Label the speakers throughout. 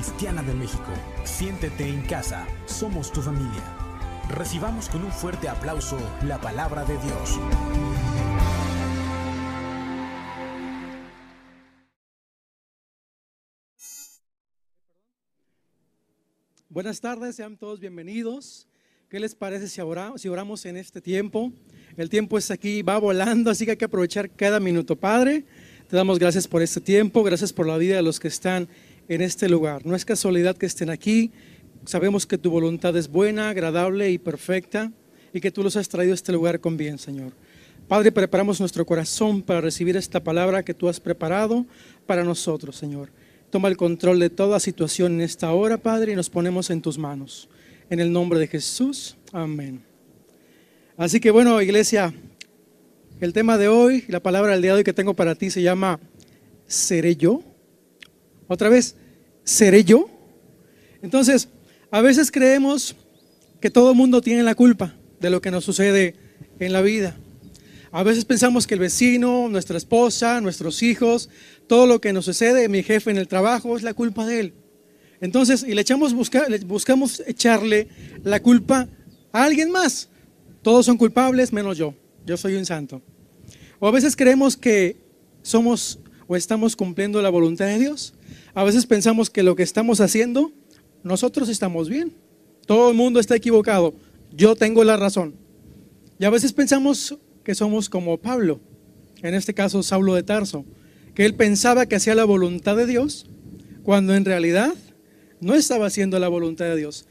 Speaker 1: Cristiana de México. Siéntete en casa, somos tu familia. Recibamos con un fuerte aplauso la palabra de Dios.
Speaker 2: Buenas tardes, sean todos bienvenidos. ¿Qué les parece si, oramos, si oramos en este tiempo? El tiempo es aquí, va volando, así que hay que aprovechar cada minuto. Padre, te damos gracias por este tiempo, gracias por la vida de los que están en este lugar. No es casualidad que estén aquí, sabemos que tu voluntad es buena, agradable y perfecta y que tú los has traído a este lugar con bien, Señor. Padre, preparamos nuestro corazón para recibir esta palabra que tú has preparado para nosotros, Señor. Toma el control de toda situación en esta hora, Padre, y nos ponemos en tus manos. En el nombre de Jesús, amén. Así que bueno, iglesia, el tema de hoy, la palabra del día de hoy que tengo para ti se llama ¿Seré yo? Otra vez, ¿seré yo? Entonces, a veces creemos que todo el mundo tiene la culpa de lo que nos sucede en la vida. A veces pensamos que el vecino, nuestra esposa, nuestros hijos, todo lo que nos sucede, mi jefe en el trabajo, es la culpa de él. Entonces, y le, echamos buscar, le buscamos echarle la culpa a alguien más. Todos son culpables menos yo. Yo soy un santo. O a veces creemos que somos o estamos cumpliendo la voluntad de Dios. A veces pensamos que lo que estamos haciendo, nosotros estamos bien. Todo el mundo está equivocado. Yo tengo la razón. Y a veces pensamos que somos como Pablo, en este caso Saulo de Tarso, que él pensaba que hacía la voluntad de Dios, cuando en realidad no estaba haciendo la voluntad de Dios.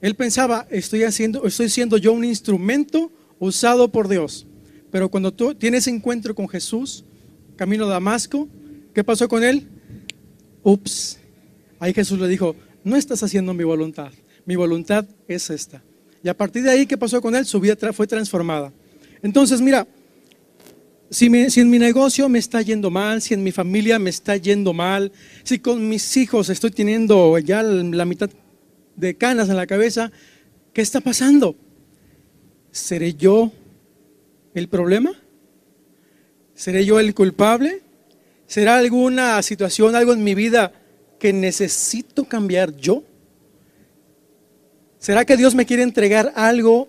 Speaker 2: Él pensaba, estoy haciendo, estoy siendo yo un instrumento usado por Dios. Pero cuando tú tienes encuentro con Jesús, camino a Damasco, ¿qué pasó con él? Ups. Ahí Jesús le dijo, no estás haciendo mi voluntad, mi voluntad es esta. Y a partir de ahí, ¿qué pasó con él? Su vida fue transformada. Entonces, mira, si, si, en mi negocio me está yendo mal, si en mi familia me está yendo mal, si con mis hijos estoy teniendo ya la mitad de canas en la cabeza, ¿qué está pasando? ¿Seré yo el problema? ¿Seré yo el culpable? ¿Será alguna situación, algo en mi vida que necesito cambiar yo? ¿Será que Dios me quiere entregar algo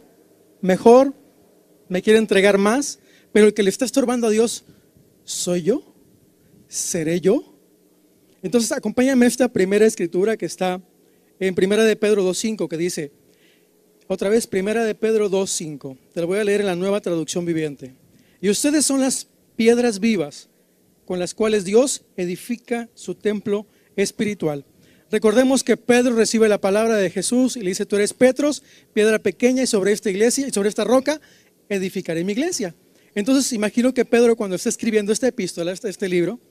Speaker 2: mejor? ¿Me quiere entregar más? Pero el que le está estorbando a Dios, ¿soy yo? ¿Seré yo? Entonces acompáñame a esta primera escritura que está en Primera de Pedro 2.5 que dice, otra vez, Primera de Pedro 2.5. Te lo voy a leer en la nueva traducción viviente. Y ustedes son las piedras vivas con las cuales Dios edifica su templo espiritual. Recordemos que Pedro recibe la palabra de Jesús y le dice, tú eres Petros, piedra pequeña, y sobre esta iglesia y sobre esta roca edificaré mi iglesia. Entonces imagino que Pedro cuando está escribiendo esta epístola, este, este libro,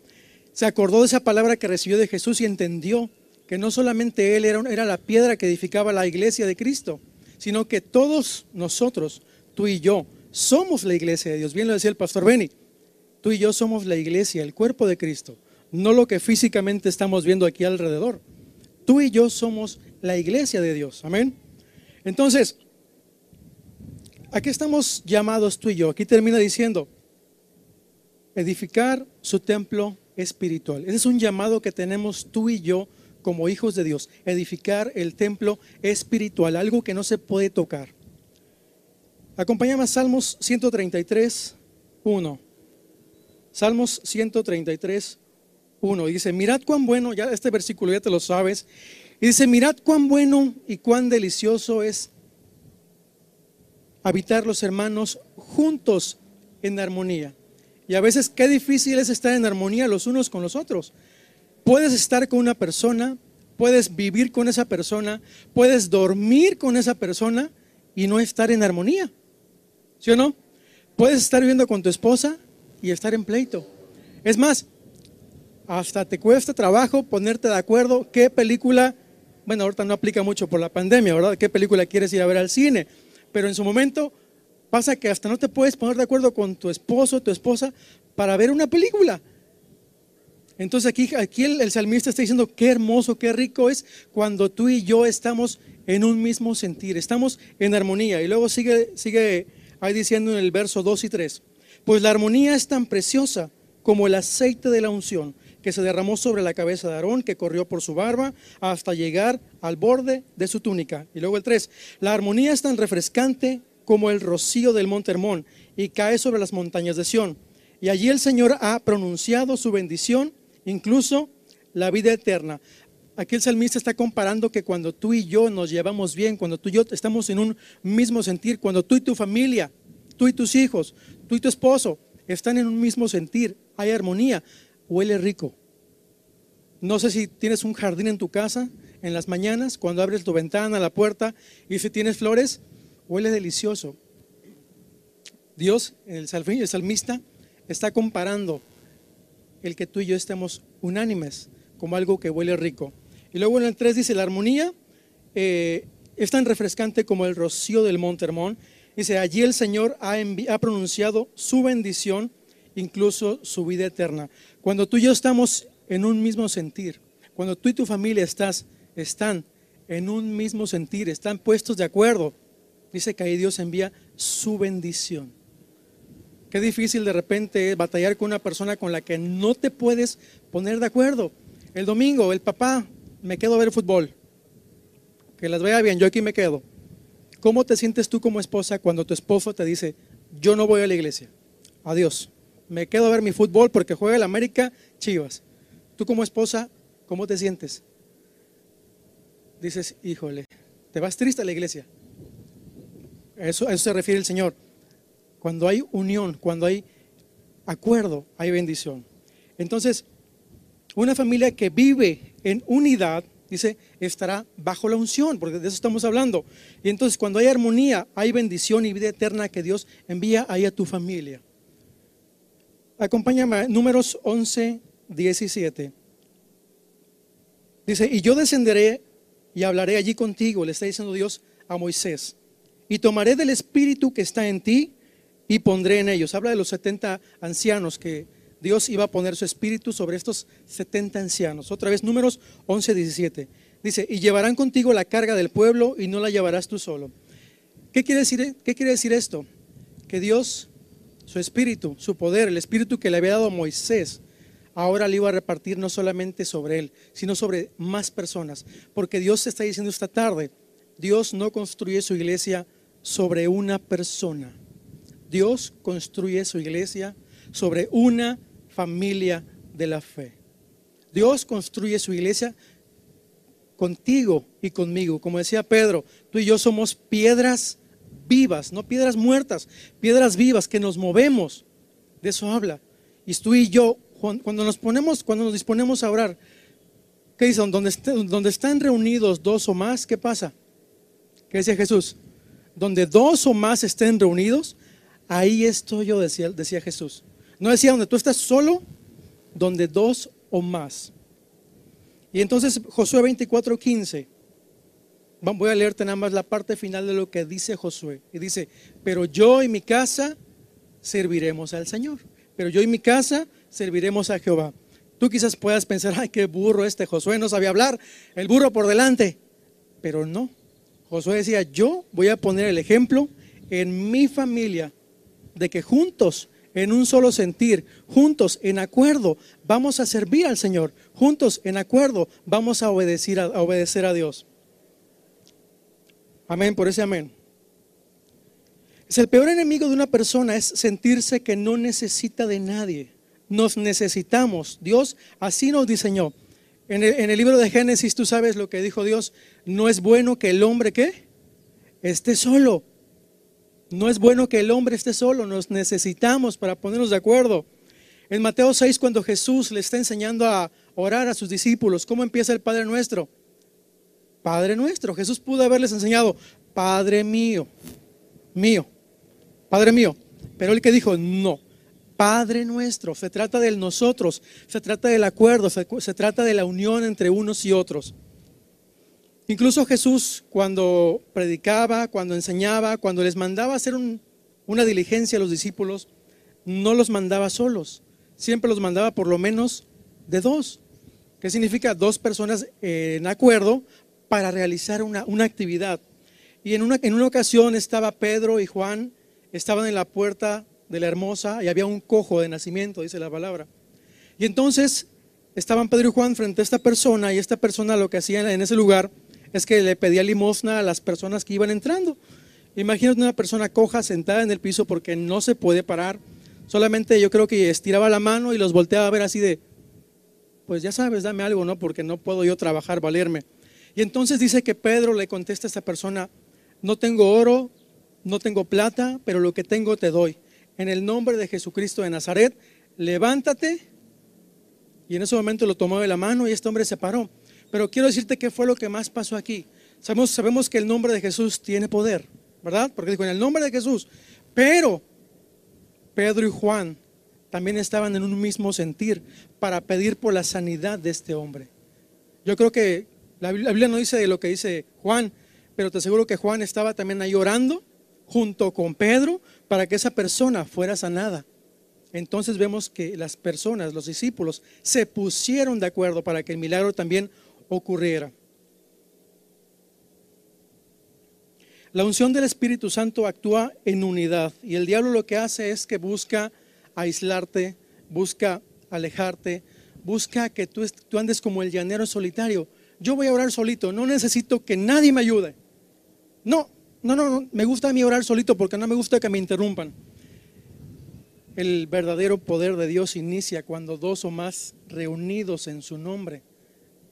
Speaker 2: se acordó de esa palabra que recibió de Jesús y entendió que no solamente él era, era la piedra que edificaba la iglesia de Cristo, sino que todos nosotros, tú y yo, somos la iglesia de Dios. Bien lo decía el pastor Benny, tú y yo somos la iglesia, el cuerpo de Cristo, no lo que físicamente estamos viendo aquí alrededor. Tú y yo somos la iglesia de Dios. Amén. Entonces, aquí estamos llamados tú y yo. Aquí termina diciendo, edificar su templo espiritual. Ese es un llamado que tenemos tú y yo como hijos de Dios, edificar el templo espiritual, algo que no se puede tocar. Acompáñame a Salmos 133, 1. Salmos 133, 1. Dice, mirad cuán bueno, ya este versículo ya te lo sabes. Y dice, mirad cuán bueno y cuán delicioso es habitar los hermanos juntos en armonía. Y a veces qué difícil es estar en armonía los unos con los otros. Puedes estar con una persona, puedes vivir con esa persona, puedes dormir con esa persona y no estar en armonía. ¿Sí o no? Puedes estar viviendo con tu esposa y estar en pleito. Es más, hasta te cuesta trabajo ponerte de acuerdo qué película, bueno, ahorita no aplica mucho por la pandemia, ¿verdad? ¿Qué película quieres ir a ver al cine? Pero en su momento pasa que hasta no te puedes poner de acuerdo con tu esposo tu esposa para ver una película. Entonces aquí, aquí el, salmista está diciendo, qué hermoso, qué rico es cuando tú y yo estamos en un mismo sentir, estamos en armonía. Y luego sigue, sigue ahí diciendo en el verso 2 y 3, pues la armonía es tan preciosa como el aceite de la unción, que se derramó sobre la cabeza de Aarón, que corrió por su barba hasta llegar al borde de su túnica. Y luego el 3, la armonía es tan refrescante como el rocío del monte Hermón y cae sobre las montañas de Sión. Y allí el Señor ha pronunciado su bendición, incluso la vida eterna. Aquí el salmista está comparando que cuando tú y yo nos llevamos bien, cuando tú y yo estamos en un mismo sentir, cuando tú y tu familia, tú y tus hijos, tú y tu esposo están en un mismo sentir, hay armonía, huele rico. No sé si tienes un jardín en tu casa en las mañanas, cuando abres tu ventana, la puerta, y si tienes flores, huele delicioso. Dios, el salmista, está comparando el que tú y yo estemos unánimes como algo que huele rico. Y luego en el 3 dice, la armonía eh, es tan refrescante como el rocío del monte Hermón. Dice, allí el Señor ha, ha pronunciado su bendición, incluso su vida eterna. Cuando tú y yo estamos en un mismo sentir, cuando tú y tu familia estás, están en un mismo sentir, están puestos de acuerdo, dice que ahí Dios envía su bendición. Qué difícil de repente batallar con una persona con la que no te puedes poner de acuerdo. El domingo, el papá me quedo a ver fútbol. Que las vea bien, yo aquí me quedo. ¿Cómo te sientes tú como esposa cuando tu esposo te dice, yo no voy a la iglesia? Adiós. Me quedo a ver mi fútbol porque juega el América Chivas. Tú como esposa, ¿cómo te sientes? Dices, híjole, te vas triste a la iglesia. Eso, eso se refiere el Señor. Cuando hay unión, cuando hay acuerdo, hay bendición. Entonces, una familia que vive en unidad, dice, estará bajo la unción, porque de eso estamos hablando. Y entonces cuando hay armonía, hay bendición y vida eterna que Dios envía ahí a tu familia. Acompáñame, números 11, 17. Dice, y yo descenderé y hablaré allí contigo, le está diciendo Dios a Moisés, y tomaré del espíritu que está en ti y pondré en ellos. Habla de los 70 ancianos que Dios iba a poner su espíritu sobre estos 70 ancianos. Otra vez, números 11, 17. Dice, y llevarán contigo la carga del pueblo y no la llevarás tú solo. ¿Qué quiere decir, qué quiere decir esto? Que Dios, su espíritu, su poder, el espíritu que le había dado Moisés, ahora le iba a repartir no solamente sobre él, sino sobre más personas. Porque Dios está diciendo esta tarde, Dios no construye su iglesia sobre una persona. Dios construye su iglesia sobre una familia de la fe. Dios construye su iglesia contigo y conmigo. Como decía Pedro, tú y yo somos piedras vivas, no piedras muertas, piedras vivas que nos movemos. De eso habla. Y tú y yo, cuando nos ponemos, cuando nos disponemos a orar, ¿qué dicen? Donde, están reunidos dos o más, ¿qué pasa? ¿Qué decía Jesús? Donde dos o más estén reunidos, ahí estoy yo, decía Jesús. No decía donde tú estás solo, donde dos o más. Y entonces Josué 24, 15. Voy a leerte nada más la parte final de lo que dice Josué. Y dice, pero yo y mi casa serviremos al Señor. Pero yo y mi casa serviremos a Jehová. Tú quizás puedas pensar, ay, qué burro este Josué, no sabía hablar, el burro por delante. Pero no. Josué decía, yo voy a poner el ejemplo en mi familia de que juntos en un solo sentir, juntos en acuerdo, vamos a servir al Señor, juntos en acuerdo, vamos a obedecer a, obedecer a Dios. Amén, por ese amén. Es el peor enemigo de una persona es sentirse que no necesita de nadie. Nos necesitamos. Dios así nos diseñó. En el, libro de Génesis tú sabes lo que dijo Dios. No es bueno que el hombre ¿qué? esté solo. No es bueno que el hombre esté solo, nos necesitamos para ponernos de acuerdo. En Mateo 6, cuando Jesús le está enseñando a orar a sus discípulos, ¿cómo empieza el Padre nuestro? Padre nuestro. Jesús pudo haberles enseñado, Padre mío, mío, Padre mío. Pero él que dijo, no, Padre nuestro. Se trata del nosotros, se trata del acuerdo, se trata de la unión entre unos y otros. Incluso Jesús cuando predicaba, cuando enseñaba, cuando les mandaba hacer una diligencia a los discípulos, no los mandaba solos, siempre los mandaba por lo menos de dos. ¿Qué significa? Dos personas en acuerdo para realizar una, actividad. Y en una, en una ocasión estaba Pedro y Juan, estaban en la puerta de la hermosa y había un cojo de nacimiento, dice la palabra. Y entonces estaban Pedro y Juan frente a esta persona y esta persona lo que hacía en ese lugar es que le pedía limosna a las personas que iban entrando. Imagínate una persona coja sentada en el piso porque no se puede parar. Solamente yo creo que estiraba la mano y los volteaba a ver así de, pues ya sabes, dame algo, ¿no? Porque no puedo yo trabajar, valerme. Y entonces dice que Pedro le contesta a esta persona, no tengo oro, no tengo plata, pero lo que tengo te doy. En el nombre de Jesucristo de Nazaret, levántate. Y en ese momento lo tomó de la mano y este hombre se paró. Pero quiero decirte qué fue lo que más pasó aquí. Sabemos, sabemos que el nombre de Jesús tiene poder, ¿verdad? Porque dijo en el nombre de Jesús. Pero Pedro y Juan también estaban en un mismo sentir para pedir por la sanidad de este hombre. Yo creo que la Biblia no dice lo que dice Juan, pero te aseguro que Juan estaba también ahí orando junto con Pedro para que esa persona fuera sanada. Entonces vemos que las personas, los discípulos, se pusieron de acuerdo para que el milagro también ocurriera. La unción del Espíritu Santo actúa en unidad y el diablo lo que hace es que busca aislarte, busca alejarte, busca que tú, andes como el llanero solitario yo voy a orar solito, no necesito que nadie me ayude. No, no, no, me gusta a mí orar solito porque no me gusta que me interrumpan. El verdadero poder de Dios inicia cuando dos o más reunidos en su nombre.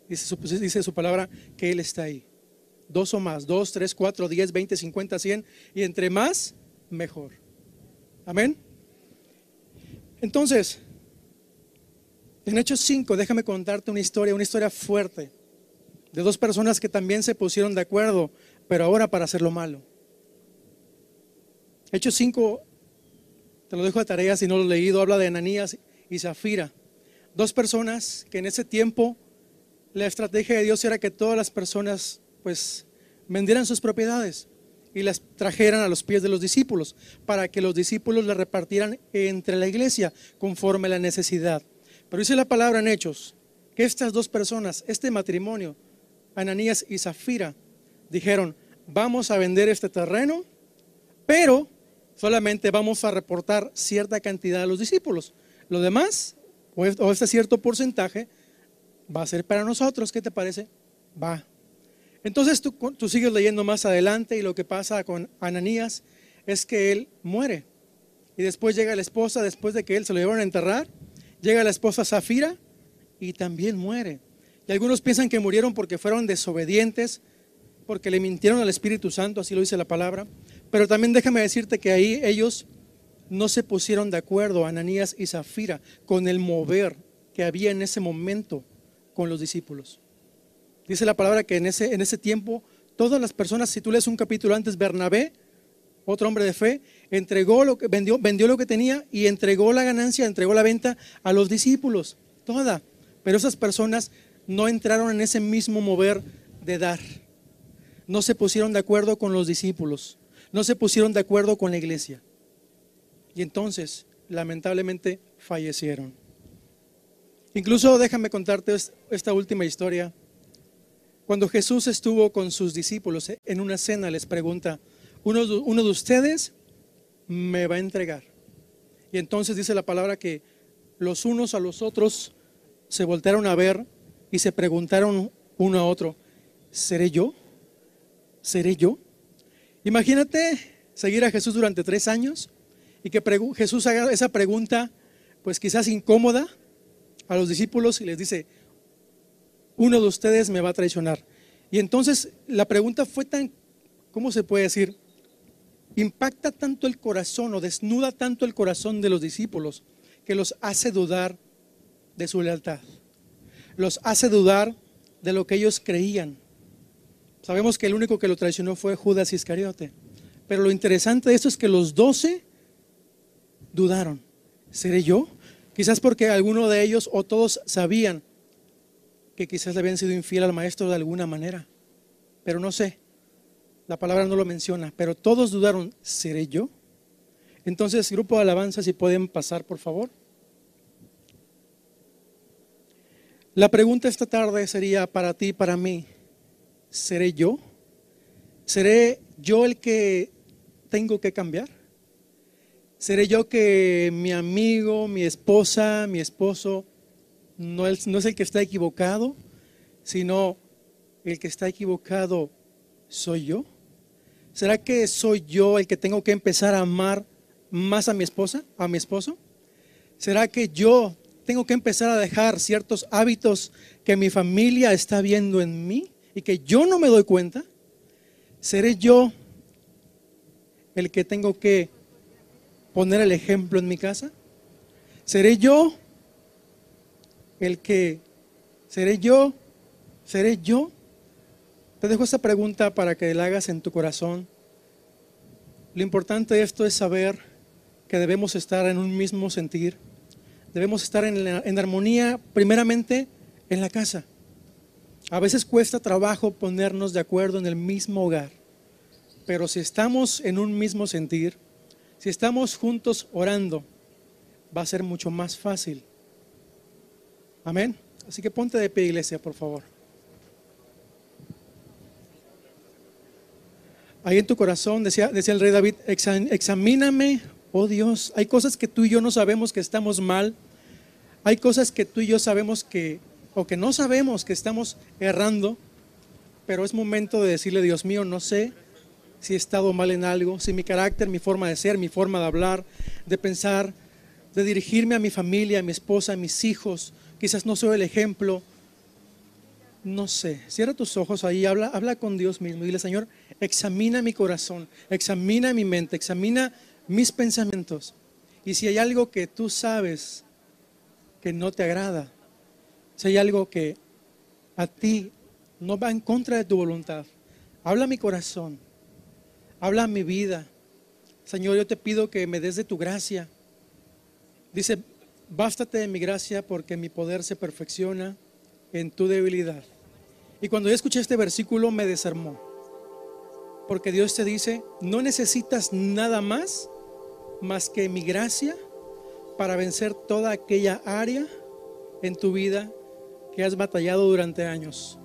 Speaker 2: Dice su, dice su palabra que Él está ahí. Dos o más, dos, tres, cuatro, diez, veinte, cincuenta, cien. Y entre más, mejor. Amén. Entonces, en Hechos 5, déjame contarte una historia, una historia fuerte de dos personas que también se pusieron de acuerdo, pero ahora para hacer lo malo. Hechos 5, te lo dejo de tarea si no lo he leído, habla de Ananías y Zafira. Dos personas que en ese tiempo la estrategia de Dios era que todas las personas pues vendieran sus propiedades y las trajeran a los pies de los discípulos para que los discípulos las repartieran entre la iglesia conforme a la necesidad. Pero dice la palabra en Hechos que estas dos personas, este matrimonio, Ananías y Zafira dijeron, vamos a vender este terreno, pero solamente vamos a reportar cierta cantidad a los discípulos. Lo demás, o este cierto porcentaje, va a ser para nosotros. ¿Qué te parece? Va. Entonces tú, sigues leyendo más adelante y lo que pasa con Ananías es que él muere. Y después llega la esposa, después de que él se lo llevaron a enterrar, llega la esposa Zafira y también muere. Y algunos piensan que murieron porque fueron desobedientes, porque le mintieron al Espíritu Santo, así lo dice la palabra. Pero también déjame decirte que ahí ellos no se pusieron de acuerdo, Ananías y Zafira, con el mover que había en ese momento con los discípulos. Dice la palabra que en ese, en ese tiempo todas las personas, si tú lees un capítulo antes, Bernabé, otro hombre de fe, entregó lo que vendió, vendió lo que tenía y entregó la ganancia, entregó la venta a los discípulos, toda. Pero esas personas no entraron en ese mismo mover de dar. No se pusieron de acuerdo con los discípulos, no se pusieron de acuerdo con la iglesia. Y entonces, lamentablemente, fallecieron. Incluso déjame contarte esta última historia. Cuando Jesús estuvo con sus discípulos en una cena, les pregunta, uno, uno de ustedes me va a entregar. Y entonces dice la palabra que los unos a los otros se voltearon a ver y se preguntaron uno a otro, ¿seré yo? ¿Seré yo? Imagínate seguir a Jesús durante tres años y que Jesús haga esa pregunta, pues quizás incómoda a los discípulos y les dice, uno de ustedes me va a traicionar. Y entonces la pregunta fue tan, ¿cómo se puede decir? Impacta tanto el corazón o desnuda tanto el corazón de los discípulos que los hace dudar de su lealtad los hace dudar de lo que ellos creían. Sabemos que el único que lo traicionó fue Judas Iscariote. Pero lo interesante de esto es que los doce dudaron. ¿Seré yo? Quizás porque alguno de ellos o todos sabían que quizás le habían sido infiel al maestro de alguna manera. Pero no sé, la palabra no lo menciona, pero todos dudaron, ¿seré yo? Entonces, grupo de alabanza, si pueden pasar, por favor. La pregunta esta tarde sería para ti, para mí, ¿seré yo? ¿Seré yo el que tengo que cambiar? ¿Seré yo que mi amigo, mi esposa, mi esposo no es, no es el que está equivocado, sino el que está equivocado soy yo. ¿Será que soy yo el que tengo que empezar a amar más a mi esposa, a mi esposo? ¿Será que yo tengo que empezar a dejar ciertos hábitos que mi familia está viendo en mí y que yo no me doy cuenta? ¿Seré yo el que tengo que poner el ejemplo en mi casa? ¿Seré yo el que, seré yo, seré yo? Te dejo esta pregunta para que la hagas en tu corazón. Lo importante de esto es saber que debemos estar en un mismo sentir. Debemos estar en, en armonía primeramente en la casa. A veces cuesta trabajo ponernos de acuerdo en el mismo hogar, pero si estamos en un mismo sentir, si estamos juntos orando, va a ser mucho más fácil. Amén. Así que ponte de pie, iglesia, por favor. Ahí en tu corazón, decía, decía el rey David, examíname, oh Dios. Hay cosas que tú y yo no sabemos que estamos mal. Hay cosas que tú y yo sabemos que o que no sabemos que estamos errando, pero es momento de decirle, Dios mío, no sé si he estado mal en algo, si mi carácter, mi forma de ser, mi forma de hablar, de pensar, de dirigirme a mi familia, a mi esposa, a mis hijos, quizás no soy el ejemplo, no sé. Cierra tus ojos ahí, habla, habla con Dios mismo dile, Señor, examina mi corazón, examina mi mente, examina mis pensamientos. Y si hay algo que tú sabes que no te agrada, si hay algo que a ti no va en contra de tu voluntad, habla mi corazón, habla mi vida. Señor, yo te pido que me des de tu gracia. Dice, bástate de mi gracia porque mi poder se perfecciona en tu debilidad. Y cuando yo escuché este versículo me desarmó. Porque Dios te dice, no necesitas nada más más que mi gracia para vencer toda aquella área en tu vida que has batallado durante años.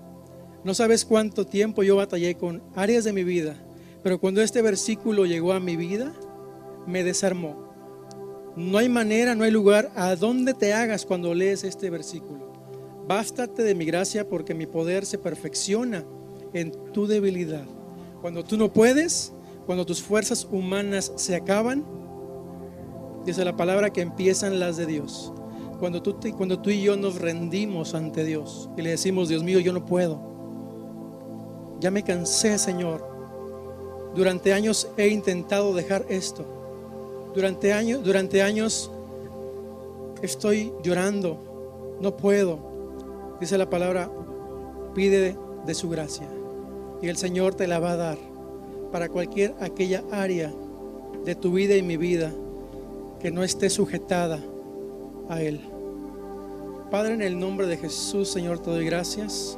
Speaker 2: No sabes cuánto tiempo yo batallé con áreas de mi vida, pero cuando este versículo llegó a mi vida, me desarmó. No hay manera, no hay lugar a donde te hagas cuando lees este versículo. Bástate de mi gracia porque mi poder se perfecciona en tu debilidad. Cuando tú no puedes, cuando tus fuerzas humanas se acaban, dice la palabra que empiezan las de Dios. Cuando tú, cuando tú y yo nos rendimos ante Dios y le decimos, Dios mío, yo no puedo. Ya me cansé, Señor. Durante años he intentado dejar esto. Durante años, durante años estoy llorando. No puedo. Dice la palabra, pide de su gracia. Y el Señor te la va a dar para cualquier aquella área de tu vida y mi vida que no esté sujetada a Él. Padre, en el nombre de Jesús, Señor, te doy gracias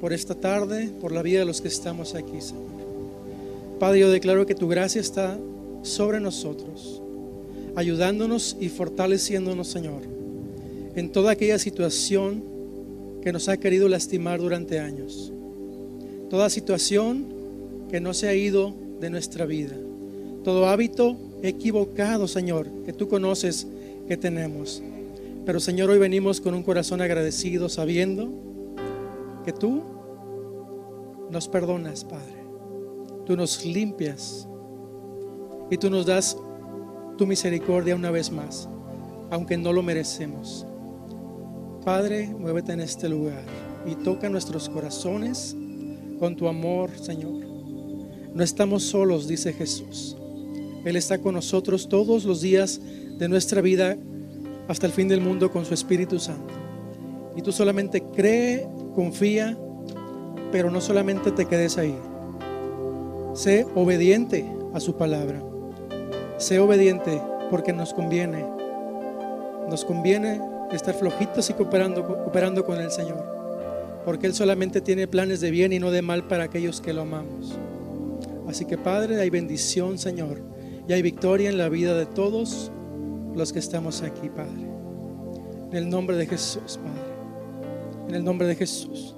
Speaker 2: por esta tarde, por la vida de los que estamos aquí, Señor. Padre, yo declaro que tu gracia está sobre nosotros, ayudándonos y fortaleciéndonos, Señor, en toda aquella situación que nos ha querido lastimar durante años. Toda situación que no se ha ido de nuestra vida. Todo hábito equivocado, Señor, que tú conoces que tenemos. Pero Señor, hoy venimos con un corazón agradecido, sabiendo que tú nos perdonas, Padre. Tú nos limpias y tú nos das tu misericordia una vez más, aunque no lo merecemos. Padre, muévete en este lugar y toca nuestros corazones con tu amor, Señor. No estamos solos, dice Jesús. Él está con nosotros todos los días de nuestra vida hasta el fin del mundo con su Espíritu Santo. Y tú solamente cree, confía, pero no solamente te quedes ahí. Sé obediente a su palabra. Sé obediente porque nos conviene. Nos conviene estar flojitos y cooperando, cooperando con el Señor. Porque Él solamente tiene planes de bien y no de mal para aquellos que lo amamos. Así que Padre, hay bendición, Señor. Y hay victoria en la vida de todos los que estamos aquí, Padre. En el nombre de Jesús, Padre. En el nombre de Jesús.